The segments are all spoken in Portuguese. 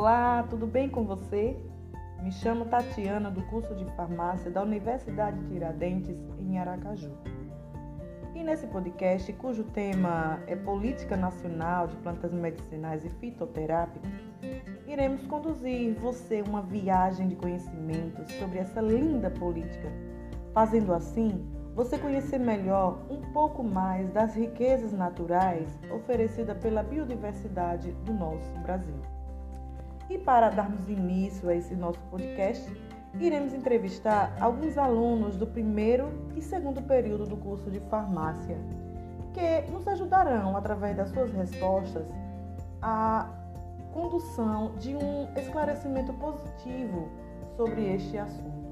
Olá, tudo bem com você? Me chamo Tatiana, do curso de farmácia da Universidade Tiradentes, em Aracaju. E nesse podcast, cujo tema é Política Nacional de Plantas Medicinais e Fitoterápicas, iremos conduzir você uma viagem de conhecimentos sobre essa linda política, fazendo assim você conhecer melhor um pouco mais das riquezas naturais oferecidas pela biodiversidade do nosso Brasil. E para darmos início a esse nosso podcast, iremos entrevistar alguns alunos do primeiro e segundo período do curso de farmácia, que nos ajudarão, através das suas respostas, a condução de um esclarecimento positivo sobre este assunto.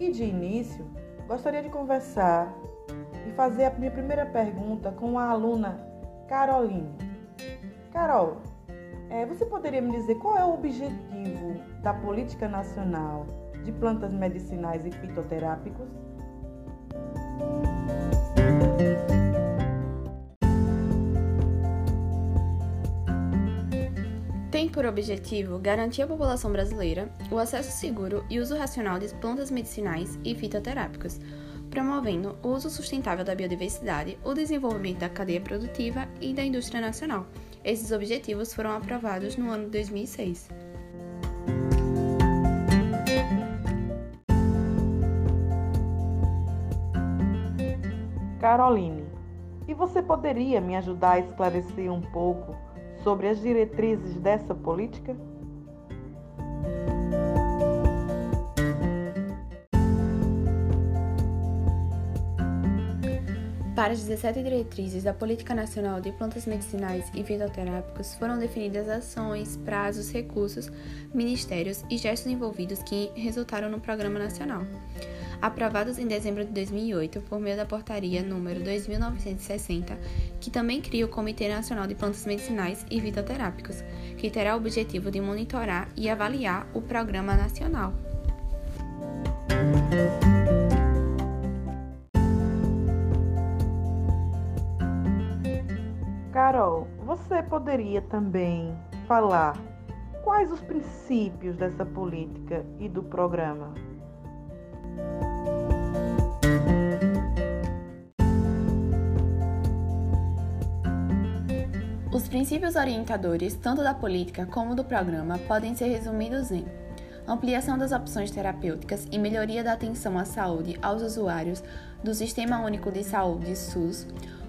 E de início, gostaria de conversar e fazer a minha primeira pergunta com a aluna Caroline. Carol, é, você poderia me dizer qual é o objetivo da Política Nacional de Plantas Medicinais e Fitoterápicos? Tem por objetivo garantir à população brasileira o acesso seguro e uso racional de plantas medicinais e fitoterápicas, promovendo o uso sustentável da biodiversidade, o desenvolvimento da cadeia produtiva e da indústria nacional. Esses objetivos foram aprovados no ano de 2006. Caroline, e você poderia me ajudar a esclarecer um pouco sobre as diretrizes dessa política? Para as 17 diretrizes da Política Nacional de Plantas Medicinais e Fitoterápicos foram definidas ações, prazos, recursos, ministérios e gestos envolvidos que resultaram no Programa Nacional. Aprovados em dezembro de 2008 por meio da Portaria número 2960, que também cria o Comitê Nacional de Plantas Medicinais e Fitoterápicos, que terá o objetivo de monitorar e avaliar o Programa Nacional. Poderia também falar quais os princípios dessa política e do programa? Os princípios orientadores, tanto da política como do programa, podem ser resumidos em ampliação das opções terapêuticas e melhoria da atenção à saúde aos usuários do Sistema Único de Saúde SUS,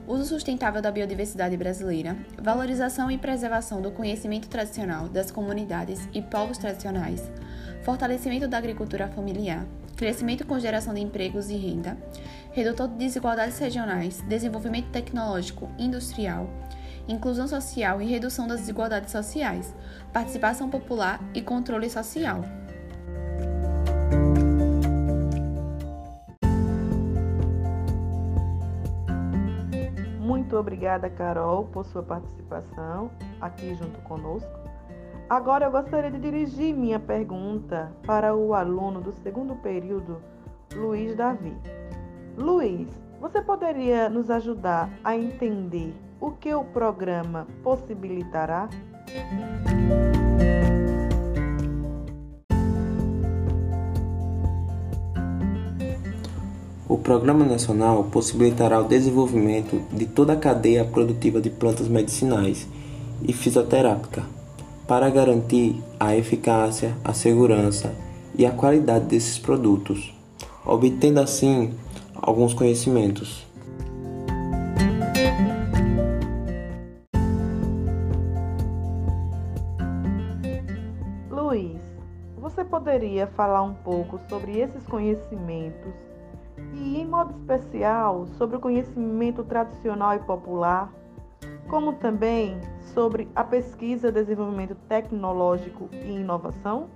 uso sustentável da biodiversidade brasileira, valorização e preservação do conhecimento tradicional das comunidades e povos tradicionais, fortalecimento da agricultura familiar, crescimento com geração de empregos e renda, redutor de desigualdades regionais, desenvolvimento tecnológico industrial, inclusão social e redução das desigualdades sociais, participação popular e controle social. Muito obrigada, Carol, por sua participação aqui junto conosco. Agora eu gostaria de dirigir minha pergunta para o aluno do segundo período, Luiz Davi. Luiz, você poderia nos ajudar a entender o que o programa possibilitará? O Programa Nacional possibilitará o desenvolvimento de toda a cadeia produtiva de plantas medicinais e fisioterápica, para garantir a eficácia, a segurança e a qualidade desses produtos, obtendo assim alguns conhecimentos. Luiz, você poderia falar um pouco sobre esses conhecimentos e, em modo especial, sobre o conhecimento tradicional e popular, como também sobre a pesquisa, desenvolvimento tecnológico e inovação?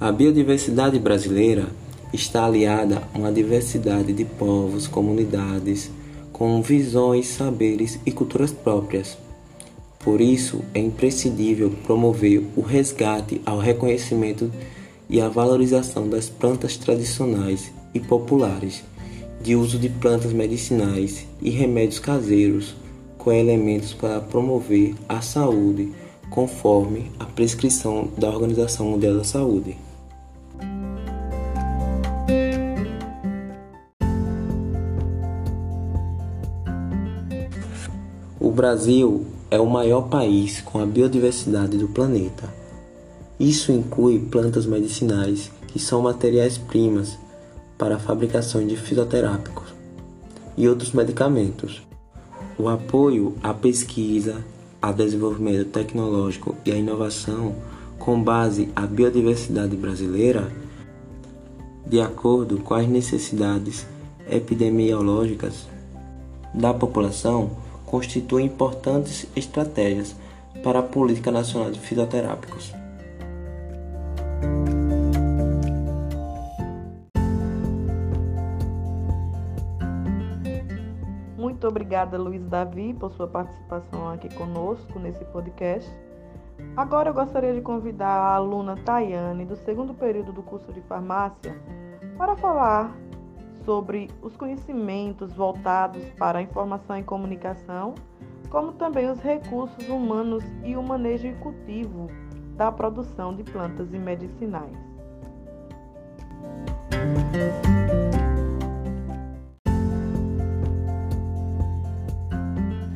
A biodiversidade brasileira está aliada a uma diversidade de povos, comunidades, com visões, saberes e culturas próprias. Por isso, é imprescindível promover o resgate ao reconhecimento e a valorização das plantas tradicionais e populares, de uso de plantas medicinais e remédios caseiros com elementos para promover a saúde conforme a prescrição da Organização Mundial da Saúde. O Brasil é o maior país com a biodiversidade do planeta. Isso inclui plantas medicinais, que são materiais-primas para a fabricação de fitoterápicos e outros medicamentos. O apoio à pesquisa, ao desenvolvimento tecnológico e à inovação com base à biodiversidade brasileira, de acordo com as necessidades epidemiológicas da população, constituem importantes estratégias para a Política Nacional de Fitoterápicos. Muito obrigada, Luiz Davi, por sua participação aqui conosco nesse podcast. Agora eu gostaria de convidar a aluna Tayane, do segundo período do curso de farmácia, para falar sobre os conhecimentos voltados para a informação e comunicação, como também os recursos humanos e o manejo e cultivo da produção de plantas e medicinais.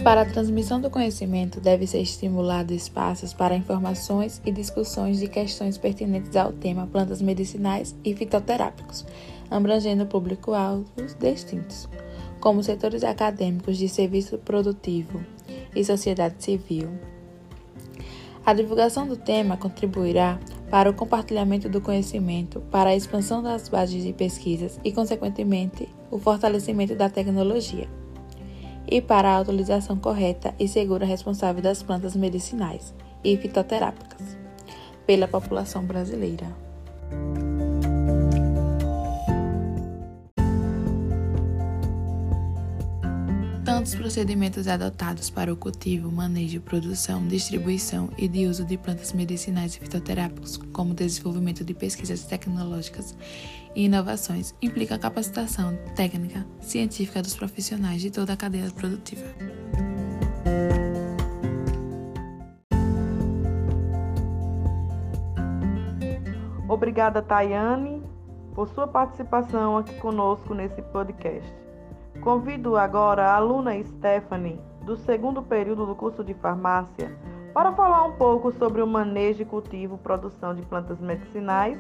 Para a transmissão do conhecimento, deve ser estimulado espaços para informações e discussões de questões pertinentes ao tema plantas medicinais e fitoterápicos, abrangendo público-alvos distintos, como setores acadêmicos de serviço produtivo e sociedade civil. A divulgação do tema contribuirá para o compartilhamento do conhecimento, para a expansão das bases de pesquisas e, consequentemente, o fortalecimento da tecnologia, e para a utilização correta e segura responsável das plantas medicinais e fitoterápicas pela população brasileira. Tantos procedimentos adotados para o cultivo, manejo, produção, distribuição e de uso de plantas medicinais e fitoterápicos, como desenvolvimento de pesquisas tecnológicas e inovações, implica a capacitação técnica, científica dos profissionais de toda a cadeia produtiva. Obrigada, Tayane, por sua participação aqui conosco nesse podcast. Convido agora a aluna Stephanie, do segundo período do curso de farmácia, para falar um pouco sobre o manejo e cultivo produção de plantas medicinais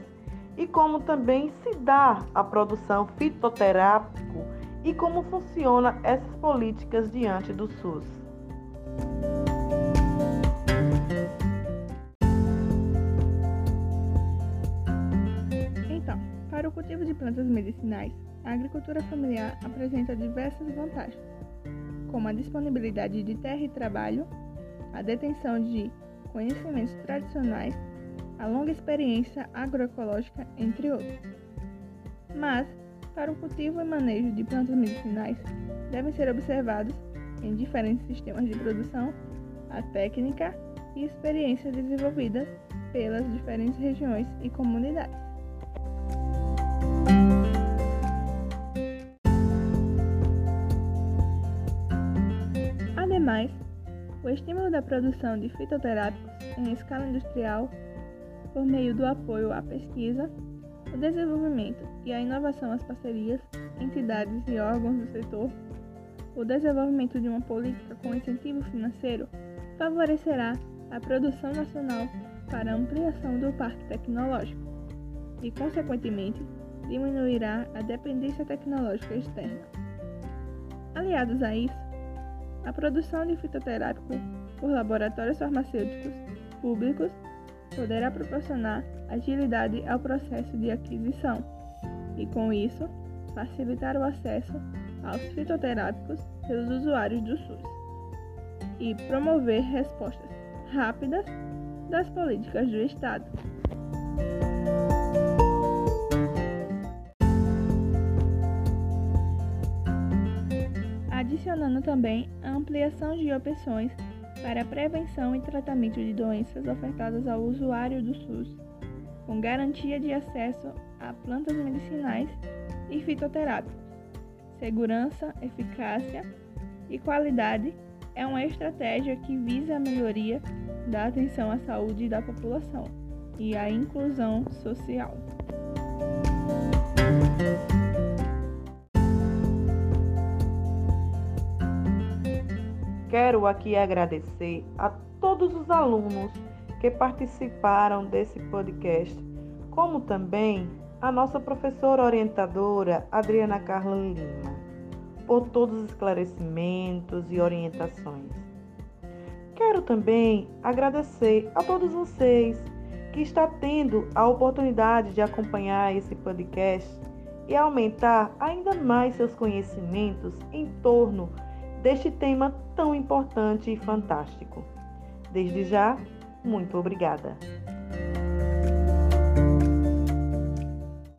e como também se dá a produção fitoterápico e como funciona essas políticas diante do SUS. Então, para o cultivo de plantas medicinais, a agricultura familiar apresenta diversas vantagens, como a disponibilidade de terra e trabalho, a detenção de conhecimentos tradicionais, a longa experiência agroecológica, entre outros. Mas, para o cultivo e manejo de plantas medicinais, devem ser observados, em diferentes sistemas de produção, a técnica e experiência desenvolvidas pelas diferentes regiões e comunidades. O estímulo da produção de fitoterápicos em escala industrial, por meio do apoio à pesquisa, o desenvolvimento e a inovação às parcerias, entidades e órgãos do setor, o desenvolvimento de uma política com incentivo financeiro favorecerá a produção nacional para ampliação do parque tecnológico e, consequentemente, diminuirá a dependência tecnológica externa. Aliados a isso, a produção de fitoterápico por laboratórios farmacêuticos públicos poderá proporcionar agilidade ao processo de aquisição e, com isso, facilitar o acesso aos fitoterápicos pelos usuários do SUS e promover respostas rápidas das políticas do Estado. Adicionando também a ampliação de opções para prevenção e tratamento de doenças ofertadas ao usuário do SUS, com garantia de acesso a plantas medicinais e fitoterápicos, segurança, eficácia e qualidade é uma estratégia que visa a melhoria da atenção à saúde da população e à inclusão social. Quero aqui agradecer a todos os alunos que participaram desse podcast, como também a nossa professora orientadora Adriana Carla Lima, por todos os esclarecimentos e orientações. Quero também agradecer a todos vocês que está tendo a oportunidade de acompanhar esse podcast e aumentar ainda mais seus conhecimentos em torno deste tema tão importante e fantástico. Desde já, muito obrigada.